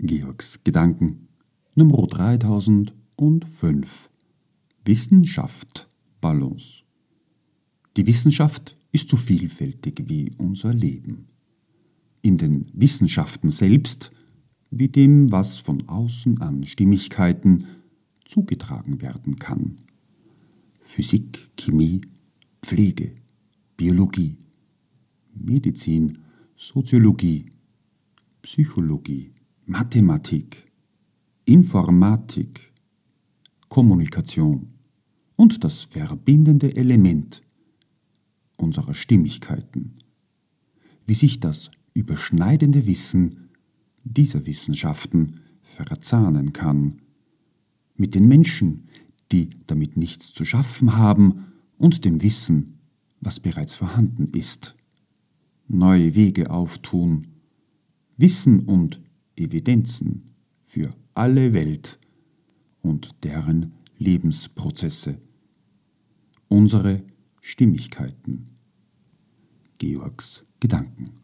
Georgs Gedanken Nummer 3005 Wissenschaft Balance Die Wissenschaft ist so vielfältig wie unser Leben. In den Wissenschaften selbst, wie dem, was von außen an Stimmigkeiten zugetragen werden kann. Physik, Chemie, Pflege, Biologie, Medizin, Soziologie, Psychologie, Mathematik, Informatik, Kommunikation und das verbindende Element unserer Stimmigkeiten, wie sich das überschneidende Wissen dieser Wissenschaften verzahnen kann mit den Menschen, die damit nichts zu schaffen haben, und dem Wissen, was bereits vorhanden ist. Neue Wege auftun, Wissen und Evidenzen für alle Welt und deren Lebensprozesse. Unsere Stimmigkeiten. Georgs Gedanken.